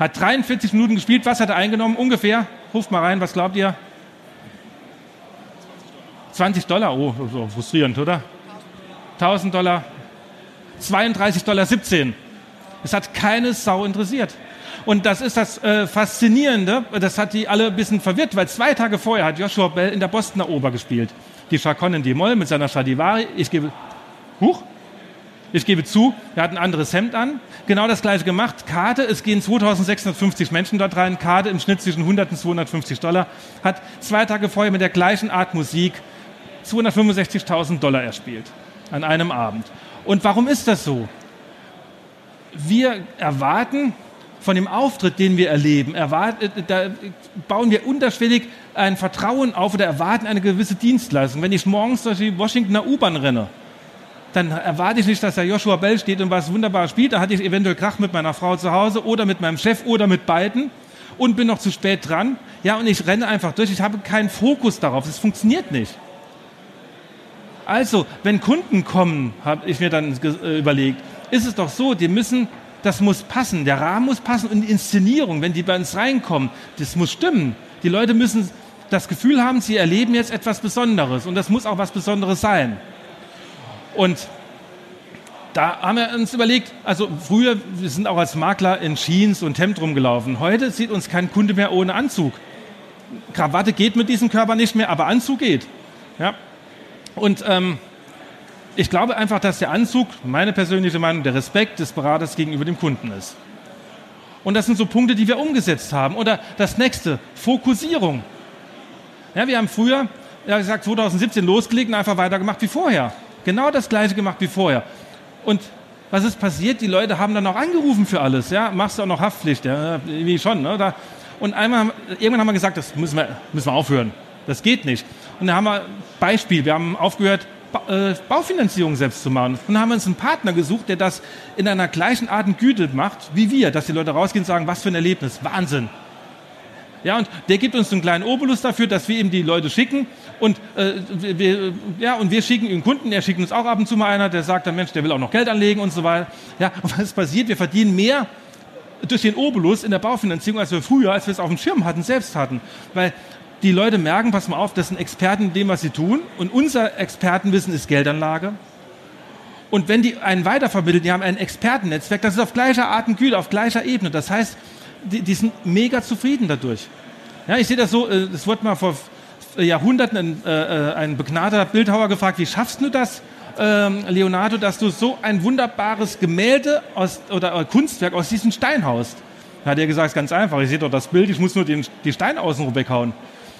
Hat 43 Minuten gespielt. Was hat er eingenommen? Ungefähr. Ruft mal rein, was glaubt ihr? 20 Dollar. Oh, so frustrierend, oder? 1000 Dollar, 32 Dollar 17. Es hat keine Sau interessiert. Und das ist das äh, Faszinierende, das hat die alle ein bisschen verwirrt, weil zwei Tage vorher hat Joshua Bell in der Bostoner Oper gespielt. Die Chaconne in D-Moll mit seiner Stradivari. Ich gebe, huch, ich gebe zu, er hat ein anderes Hemd an. Genau das gleiche gemacht. Karte, es gehen 2650 Menschen dort rein. Karte im Schnitt zwischen 100 und 250 Dollar. Hat zwei Tage vorher mit der gleichen Art Musik 265.000 Dollar erspielt an einem Abend. Und warum ist das so? Wir erwarten von dem Auftritt, den wir erleben, erwarten, da bauen wir unterschwellig ein Vertrauen auf oder erwarten eine gewisse Dienstleistung. Wenn ich morgens durch die Washingtoner U-Bahn renne, dann erwarte ich nicht, dass der Joshua Bell steht und was wunderbar spielt. Da hatte ich eventuell Krach mit meiner Frau zu Hause oder mit meinem Chef oder mit beiden und bin noch zu spät dran. Ja, und ich renne einfach durch. Ich habe keinen Fokus darauf. Es funktioniert nicht. Also, wenn Kunden kommen, habe ich mir dann äh, überlegt, ist es doch so, die müssen, das muss passen, der Rahmen muss passen und die Inszenierung, wenn die bei uns reinkommen, das muss stimmen. Die Leute müssen das Gefühl haben, sie erleben jetzt etwas Besonderes und das muss auch was Besonderes sein. Und da haben wir uns überlegt, also früher, wir sind auch als Makler in Jeans und Hemd rumgelaufen. Heute sieht uns kein Kunde mehr ohne Anzug. Krawatte geht mit diesem Körper nicht mehr, aber Anzug geht. Ja, und ähm, ich glaube einfach, dass der Anzug, meine persönliche Meinung, der Respekt des Beraters gegenüber dem Kunden ist. Und das sind so Punkte, die wir umgesetzt haben. Oder das nächste, Fokussierung. Ja, wir haben früher, ja, gesagt, 2017 losgelegt und einfach weitergemacht wie vorher. Genau das gleiche gemacht wie vorher. Und was ist passiert? Die Leute haben dann auch angerufen für alles. Ja, machst du auch noch Haftpflicht? Ja, wie schon. Ne? Da, und einmal, irgendwann haben wir gesagt, das müssen wir, müssen wir aufhören. Das geht nicht. Und da haben wir Beispiel, wir haben aufgehört, äh, Baufinanzierung selbst zu machen. Und dann haben wir uns einen Partner gesucht, der das in einer gleichen Art und Güte macht wie wir, dass die Leute rausgehen und sagen, was für ein Erlebnis, Wahnsinn. Ja, und der gibt uns einen kleinen Obolus dafür, dass wir ihm die Leute schicken und, äh, wir, ja, und wir schicken ihm Kunden, er schickt uns auch ab und zu mal einer, der sagt dann, Mensch, der will auch noch Geld anlegen und so weiter. Ja, und was passiert? Wir verdienen mehr durch den Obolus in der Baufinanzierung, als wir früher, als wir es auf dem Schirm hatten, selbst hatten. Weil die Leute merken, pass mal auf, das sind Experten in dem, was sie tun. Und unser Expertenwissen ist Geldanlage. Und wenn die einen weitervermitteln, die haben ein Expertennetzwerk, das ist auf gleicher Art und Güte, auf gleicher Ebene. Das heißt, die, die sind mega zufrieden dadurch. Ja, ich sehe das so, äh, es wurde mal vor Jahrhunderten ein, äh, ein begnadeter Bildhauer gefragt, wie schaffst du das, ähm, Leonardo, dass du so ein wunderbares Gemälde aus, oder Kunstwerk aus diesem Stein haust? Da hat er gesagt, ganz einfach, ich sehe doch das Bild, ich muss nur den, die Steine außenrum weghauen.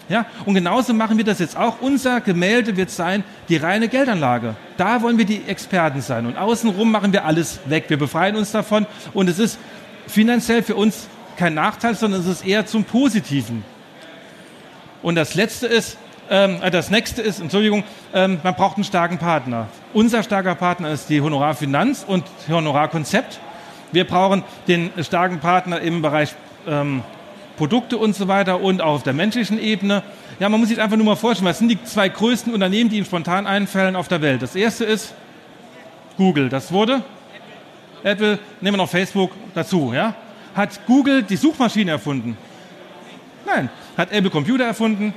Ja, und genauso machen wir das jetzt auch. Unser Gemälde wird sein die reine Geldanlage. Da wollen wir die Experten sein. Und außenrum machen wir alles weg. Wir befreien uns davon. Und es ist finanziell für uns kein Nachteil, sondern es ist eher zum Positiven. Und das Letzte ist, ähm, äh, das nächste ist, Entschuldigung, ähm, man braucht einen starken Partner. Unser starker Partner ist die Honorarfinanz und Honorarkonzept. Wir brauchen den starken Partner im Bereich ähm, Produkte und so weiter und auch auf der menschlichen Ebene. Ja, man muss sich einfach nur mal vorstellen, was sind die zwei größten Unternehmen, die Ihnen spontan einfallen auf der Welt? Das erste ist Google. Das wurde Apple, nehmen wir noch Facebook dazu, ja? Hat Google die Suchmaschine erfunden? Nein. Hat Apple Computer erfunden?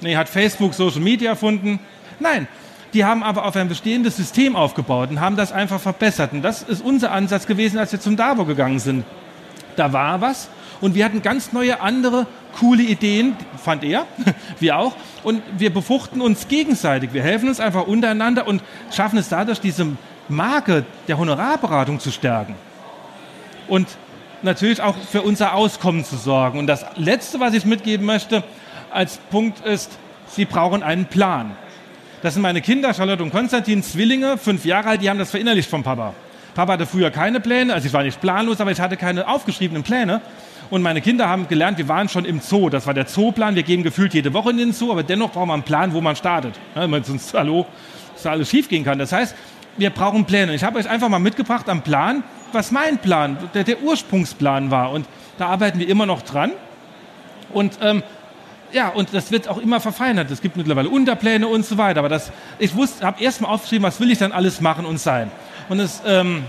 Nee, hat Facebook Social Media erfunden? Nein. Die haben aber auf ein bestehendes System aufgebaut und haben das einfach verbessert. Und das ist unser Ansatz gewesen, als wir zum DAVO gegangen sind. da war was. Und wir hatten ganz neue, andere, coole Ideen, fand er, wir auch. Und wir befruchten uns gegenseitig. Wir helfen uns einfach untereinander und schaffen es dadurch, diese Marke der Honorarberatung zu stärken. Und natürlich auch für unser Auskommen zu sorgen. Und das Letzte, was ich mitgeben möchte als Punkt ist, Sie brauchen einen Plan. Das sind meine Kinder, Charlotte und Konstantin, Zwillinge, fünf Jahre alt, die haben das verinnerlicht vom Papa. Papa hatte früher keine Pläne, also ich war nicht planlos, aber ich hatte keine aufgeschriebenen Pläne. Und meine Kinder haben gelernt, wir waren schon im Zoo. Das war der Zooplan. Wir gehen gefühlt jede Woche in den Zoo, aber dennoch braucht man einen Plan, wo man startet. Ja, sonst, hallo, dass da alles schief gehen kann. Das heißt, wir brauchen Pläne. Ich habe euch einfach mal mitgebracht am Plan, was mein Plan, der, der Ursprungsplan war. Und da arbeiten wir immer noch dran. Und ähm, ja, und das wird auch immer verfeinert. Es gibt mittlerweile Unterpläne und so weiter. Aber das, ich wusste, habe erst mal aufgeschrieben, was will ich dann alles machen und sein. Und es, ähm,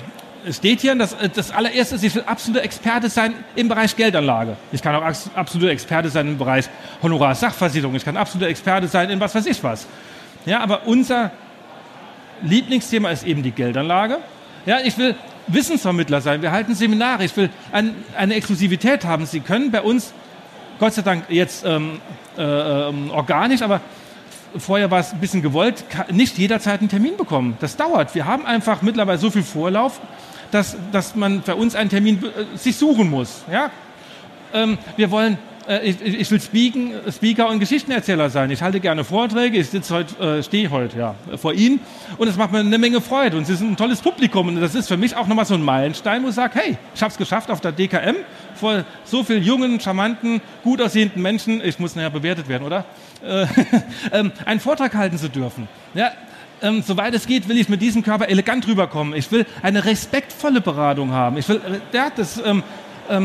es steht hier, das, das allererste ist, ich will absoluter Experte sein im Bereich Geldanlage. Ich kann auch absoluter Experte sein im Bereich Honorar-Sachversicherung. Ich kann absoluter Experte sein in was weiß ich was. Ja, aber unser Lieblingsthema ist eben die Geldanlage. Ja, ich will Wissensvermittler sein. Wir halten Seminare. Ich will ein, eine Exklusivität haben. Sie können bei uns Gott sei Dank jetzt ähm, äh, ähm, organisch, aber vorher war es ein bisschen gewollt, nicht jederzeit einen Termin bekommen. Das dauert. Wir haben einfach mittlerweile so viel Vorlauf, dass, dass man bei uns einen Termin äh, sich suchen muss. Ja? Ähm, wir wollen ich, ich, will Speaker und Geschichtenerzähler sein. Ich halte gerne Vorträge. Ich sitze heute, äh, stehe heute ja, vor Ihnen und es macht mir eine Menge Freude und Sie sind ein tolles Publikum und das ist für mich auch nochmal so ein Meilenstein, wo ich sage, hey, ich habe es geschafft auf der DKM vor so vielen jungen, charmanten, gut aussehenden Menschen. Ich muss nachher bewertet werden, oder? Äh, ähm, einen Vortrag halten zu dürfen. Ja, ähm, soweit es geht, will ich mit diesem Körper elegant rüberkommen. Ich will eine respektvolle Beratung haben. Ich will, äh, ja, das, ähm,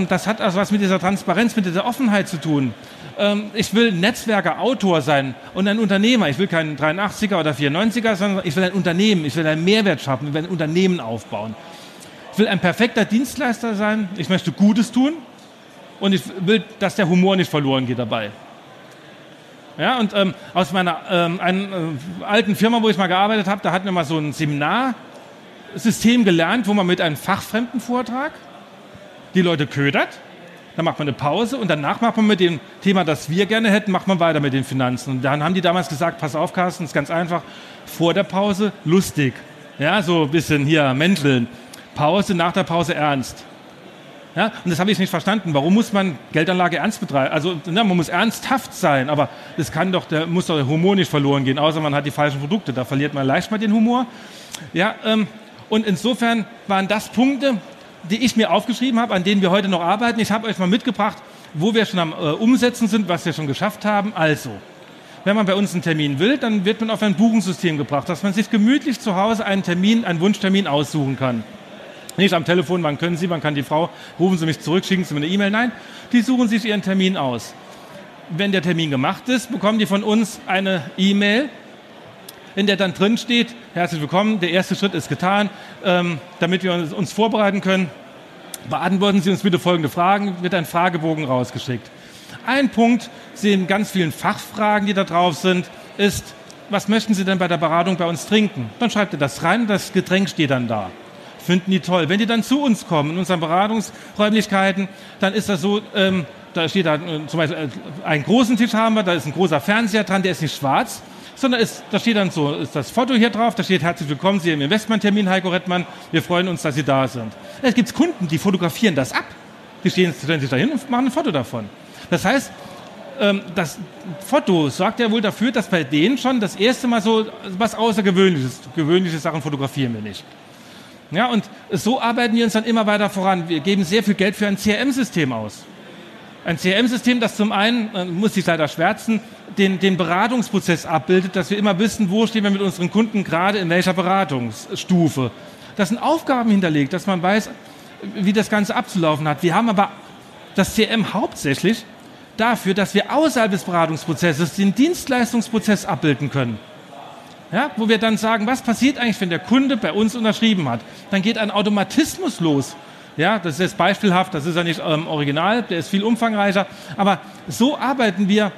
das hat also was mit dieser Transparenz, mit dieser Offenheit zu tun. Ähm, ich will Netzwerker, Autor sein und ein Unternehmer. Ich will keinen 83er oder 94er, sondern ich will ein Unternehmen. Ich will einen Mehrwert schaffen. Ich will ein Unternehmen aufbauen. Ich will ein perfekter Dienstleister sein. Ich möchte Gutes tun. Und ich will, dass der Humor nicht verloren geht dabei. Ja, und ähm, aus meiner ähm, einen, äh, alten Firma, wo ich mal gearbeitet habe, da hatten wir mal so ein Seminarsystem gelernt, wo man mit einem fachfremden Vortrag die Leute ködert, dann macht man eine Pause und danach macht man mit dem Thema, das wir gerne hätten, macht man weiter mit den Finanzen. Und dann haben die damals gesagt, pass auf, Carsten, ist ganz einfach, vor der Pause lustig. Ja, so ein bisschen hier menscheln. Pause, nach der Pause ernst. Ja, und das habe ich nicht verstanden. Warum muss man Geldanlage ernst betreiben? Also na, man muss ernsthaft sein, aber das kann doch, der muss doch der Humor nicht verloren gehen, außer man hat die falschen Produkte. Da verliert man leicht mal den Humor. Ja, ähm, und insofern waren das Punkte, die ich mir aufgeschrieben habe, an denen wir heute noch arbeiten. Ich habe euch mal mitgebracht, wo wir schon am äh, Umsetzen sind, was wir schon geschafft haben. Also, wenn man bei uns einen Termin will, dann wird man auf ein Buchungssystem gebracht, dass man sich gemütlich zu Hause einen Termin, einen Wunschtermin aussuchen kann. Nicht am Telefon, wann können Sie, wann kann die Frau, rufen Sie mich zurück, schicken Sie mir eine E-Mail. Nein, die suchen sich ihren Termin aus. Wenn der Termin gemacht ist, bekommen die von uns eine E-Mail in der dann drin steht, herzlich willkommen, der erste Schritt ist getan, ähm, damit wir uns, uns, vorbereiten können. Beantworten Sie uns bitte folgende Fragen, wird ein Fragebogen rausgeschickt. Ein Punkt, sehen ganz vielen Fachfragen, die da drauf sind, ist, was möchten Sie denn bei der Beratung bei uns trinken? Dann schreibt ihr das rein, das Getränk steht dann da. Finden die toll. Wenn die dann zu uns kommen, in unseren Beratungsräumlichkeiten, dann ist das so, ähm, da steht da äh, zum Beispiel äh, einen großen Tisch haben wir, da ist ein großer Fernseher dran, der ist nicht schwarz, sondern es, da steht dann so, ist das Foto hier drauf, da steht herzlich willkommen, Sie im Investmenttermin, Heiko Rettmann, wir freuen uns, dass Sie da sind. Es gibt Kunden, die fotografieren das ab. Die stehen, stellen sich dahin und machen ein Foto davon. Das heißt, ähm, das Foto sorgt ja wohl dafür, dass bei denen schon das erste Mal so was Außergewöhnliches, gewöhnliche Sachen fotografieren wir nicht. Ja, und so arbeiten wir uns dann immer weiter voran. Wir geben sehr viel Geld für ein CRM-System aus. Ein CRM-System, das zum einen, äh, muss ich leider schwärzen, den, den Beratungsprozess abbildet, dass wir immer wissen, wo stehen wir mit unseren Kunden gerade in welcher Beratungsstufe. Das sind Aufgaben hinterlegt, dass man weiß, wie das Ganze abzulaufen hat. Wir haben aber das CRM hauptsächlich dafür, dass wir außerhalb des Beratungsprozesses den Dienstleistungsprozess abbilden können. Ja, wo wir dann sagen, was passiert eigentlich, wenn der Kunde bei uns unterschrieben hat? Dann geht ein Automatismus los. Ja, das ist jetzt beispielhaft, das ist ja nicht ähm, original, der ist viel umfangreicher. Aber so arbeiten wir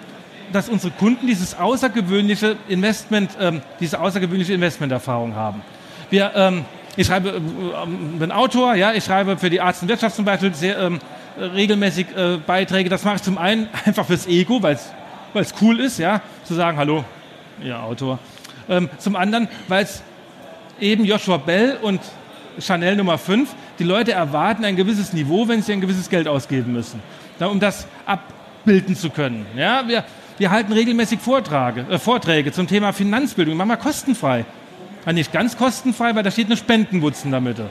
dass unsere Kunden dieses außergewöhnliche Investment, ähm, diese außergewöhnliche Investmenterfahrung haben. Wir, ähm, ich schreibe, ähm, bin Autor, ja, ich schreibe für die Arzt und Wirtschaft zum Beispiel sehr, ähm, äh, regelmäßig äh, Beiträge. Das mache ich zum einen einfach fürs Ego, weil es cool ist, ja, zu sagen, hallo, ihr Autor. Ähm, zum anderen, weil es eben Joshua Bell und Chanel Nummer 5, die Leute erwarten ein gewisses Niveau, wenn sie ein gewisses Geld ausgeben müssen, um das abbilden zu können. Ja, wir, wir halten regelmäßig Vorträge, äh, Vorträge zum Thema Finanzbildung, machen wir kostenfrei. Ja, nicht ganz kostenfrei, weil da steht eine Spendenwutz in der Mitte.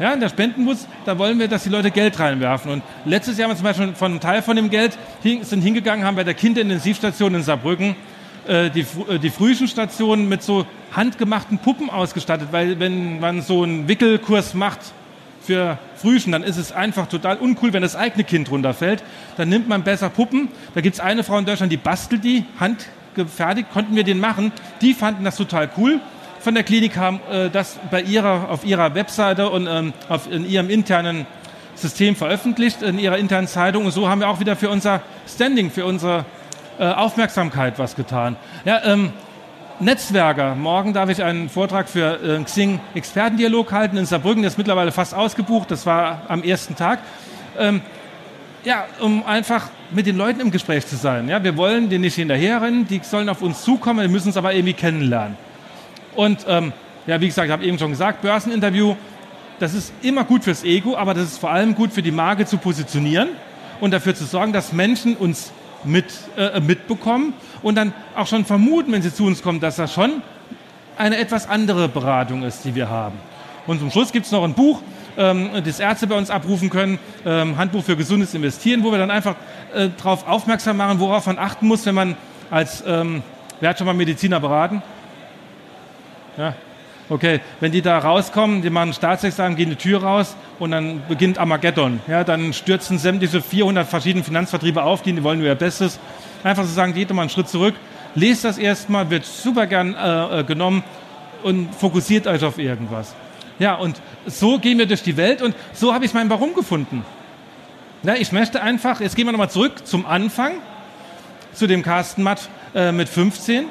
Ja, in der Spendenwutz, da wollen wir, dass die Leute Geld reinwerfen. Und letztes Jahr haben wir zum Beispiel von einem Teil von dem Geld hin, sind hingegangen, haben bei der Kinderintensivstation in Saarbrücken äh, die, äh, Frühchenstationen mit so handgemachten Puppen ausgestattet, weil wenn man so einen Wickelkurs macht für Frühchen, dann ist es einfach total uncool, wenn das eigene Kind runterfällt. Dann nimmt man besser Puppen. Da gibt es eine Frau in Deutschland, die bastelt die, handgefertigt, konnten wir den machen. Die fanden das total cool von der Klinik haben äh, das bei ihrer, auf ihrer Webseite und ähm, auf, in ihrem internen System veröffentlicht, in ihrer internen Zeitung. Und so haben wir auch wieder für unser Standing, für unsere äh, Aufmerksamkeit was getan. Ja, ähm, Netzwerker. Morgen darf ich einen Vortrag für äh, Xing Expertendialog halten in Saarbrücken. Der ist mittlerweile fast ausgebucht. Das war am ersten Tag. Ähm, ja, um einfach mit den Leuten im Gespräch zu sein. Ja, wir wollen die nicht hinterherrennen, die sollen auf uns zukommen, wir müssen uns aber irgendwie kennenlernen. Und ähm, ja, wie gesagt, ich habe eben schon gesagt, Börseninterview, das ist immer gut fürs Ego, aber das ist vor allem gut für die Marke zu positionieren und dafür zu sorgen, dass Menschen uns mit, äh, mitbekommen und dann auch schon vermuten, wenn sie zu uns kommen, dass das schon eine etwas andere Beratung ist, die wir haben. Und zum Schluss gibt es noch ein Buch, ähm, das Ärzte bei uns abrufen können, ähm, Handbuch für gesundes Investieren, wo wir dann einfach äh, darauf aufmerksam machen, worauf man achten muss, wenn man als, ähm, wer hat schon mal Mediziner beraten? Ja. Okay, wenn die da rauskommen, die machen Staatsexamen, gehen die Tür raus und dann beginnt Armageddon. Ja, dann stürzen sämtliche 400 verschiedene Finanzvertriebe auf, die wollen nur ihr Bestes. Einfach zu so sagen, geht mal einen Schritt zurück, lest das erstmal, wird super gern äh, äh, genommen und fokussiert euch auf irgendwas. Ja, und so gehen wir durch die Welt und so habe ich mein Warum gefunden. Ja, ich möchte einfach, jetzt gehen wir nochmal zurück zum Anfang, zu dem Carsten Matt äh, mit 15.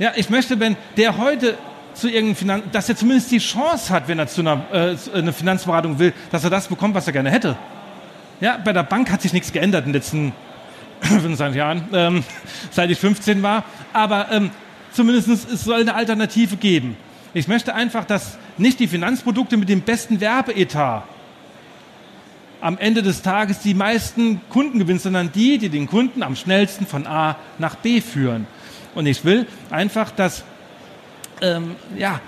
Ja, ich möchte, wenn der heute zu irgendeinem Finanz, dass er zumindest die Chance hat, wenn er zu einer äh, eine Finanzberatung will, dass er das bekommt, was er gerne hätte. Ja, bei der Bank hat sich nichts geändert in den letzten 25 Jahren, ähm, seit ich 15 war. Aber ähm, zumindest es soll eine Alternative geben. Ich möchte einfach, dass nicht die Finanzprodukte mit dem besten Werbeetat am Ende des Tages die meisten Kunden gewinnen, sondern die, die den Kunden am schnellsten von A nach B führen. Und ich will einfach, dass ähm, ja,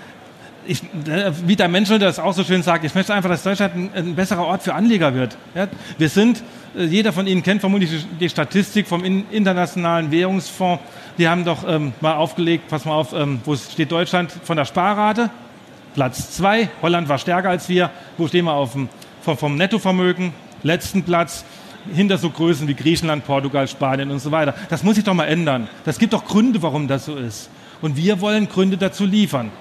ich, äh, wie der Mensch das auch so schön sagt, ich möchte einfach, dass Deutschland ein, ein besserer Ort für Anleger wird. Ja, wir sind, äh, jeder von Ihnen kennt vermutlich die Statistik vom Internationalen Währungsfonds. Die haben doch ähm, mal aufgelegt, pass mal auf, ähm, wo steht Deutschland von der Sparrate? Platz zwei. Holland war stärker als wir. Wo stehen wir auf dem, vom, vom Nettovermögen? Letzten Platz hinter so Größen wie Griechenland, Portugal, Spanien und so weiter. Das muss sich doch mal ändern. Das gibt doch Gründe, warum das so ist. Und wir wollen Gründe dazu liefern.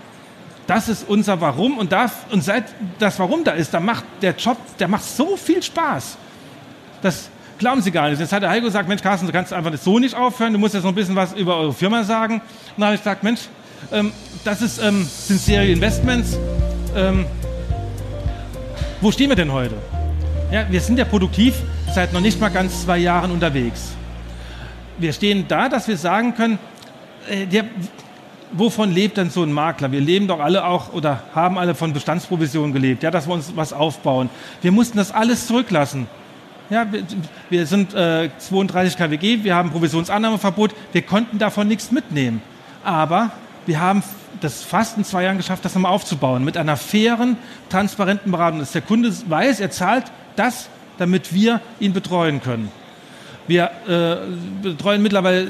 Das ist unser Warum und, darf, und seit das Warum da ist, da macht der Job, der macht so viel Spaß. Das glauben Sie gar nicht. Jetzt hat der Heiko gesagt, Mensch, Carsten, du kannst einfach so nicht aufhören, du musst jetzt noch ein bisschen was über eure Firma sagen. Und dann habe ich gesagt, Mensch, ähm, das ist, ähm, sind Serie Investments. Ähm, wo stehen wir denn heute? Ja, wir sind ja produktiv seit noch nicht mal ganz zwei Jahren unterwegs. Wir stehen da, dass wir sagen können, äh, der, wovon lebt denn so ein Makler? Wir leben doch alle auch oder haben alle von Bestandsprovisionen gelebt, ja, dass wir uns was aufbauen. Wir mussten das alles zurücklassen. Ja, wir, wir sind äh, 32 KWG, wir haben Provisionsannahmeverbot, wir konnten davon nichts mitnehmen. Aber wir haben das fast in zwei Jahren geschafft, das nochmal aufzubauen, mit einer fairen, transparenten Beratung, dass der Kunde weiß, er zahlt das, damit wir ihn betreuen können. Wir äh, betreuen mittlerweile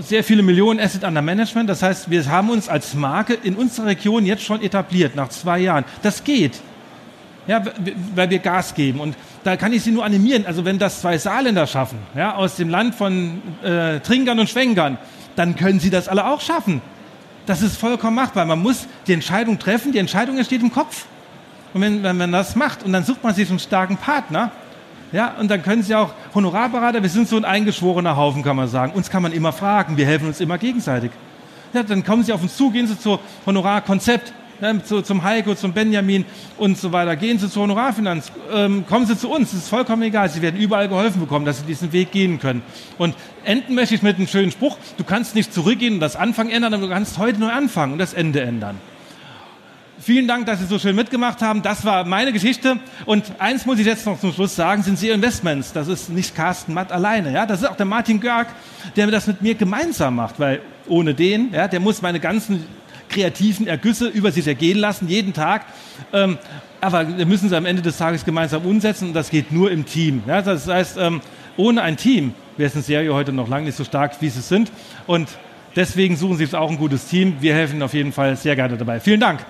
sehr viele Millionen Asset Under Management. Das heißt, wir haben uns als Marke in unserer Region jetzt schon etabliert, nach zwei Jahren. Das geht. Ja, weil wir Gas geben. Und da kann ich Sie nur animieren. Also wenn das zwei Saarländer schaffen, ja, aus dem Land von äh, Trinkern und Schwenkern, dann können Sie das alle auch schaffen. Das ist vollkommen machbar. Man muss die Entscheidung treffen. Die Entscheidung entsteht im Kopf. Und wenn, wenn man das macht und dann sucht man sich einen starken Partner, ja, und dann können Sie auch Honorarberater, wir sind so ein eingeschworener Haufen, kann man sagen. Uns kann man immer fragen, wir helfen uns immer gegenseitig. Ja, dann kommen Sie auf uns zu, gehen Sie zur Honorarkonzept. ne, zu, zum Heiko, zum Benjamin und so weiter. Gehen Sie zur Honorarfinanz, ähm, kommen Sie zu uns, es ist vollkommen egal. Sie werden überall geholfen bekommen, dass Sie diesen Weg gehen können. Und enden möchte ich mit einem schönen Spruch. Du kannst nicht zurückgehen und das Anfang ändern, aber du kannst heute neu anfangen und das Ende ändern. Vielen Dank, dass Sie so schön mitgemacht haben. Das war meine Geschichte. Und eins muss ich jetzt noch zum Schluss sagen, sind Sie Investments. Das ist nicht Carsten Matt alleine. Ja? Das ist auch der Martin Görg, der das mit mir gemeinsam macht, weil ohne den, ja, der muss meine ganzen kreativen Ergüsse über sich ergehen lassen, jeden Tag. Ähm, aber wir müssen sie am Ende des Tages gemeinsam umsetzen und das geht nur im Team. Ja? Das heißt, ähm, ohne ein Team wäre es eine Serie heute noch lange nicht so stark, wie sie sind. Und deswegen suchen Sie auch ein gutes Team. Wir helfen auf jeden Fall sehr gerne dabei. Vielen Dank.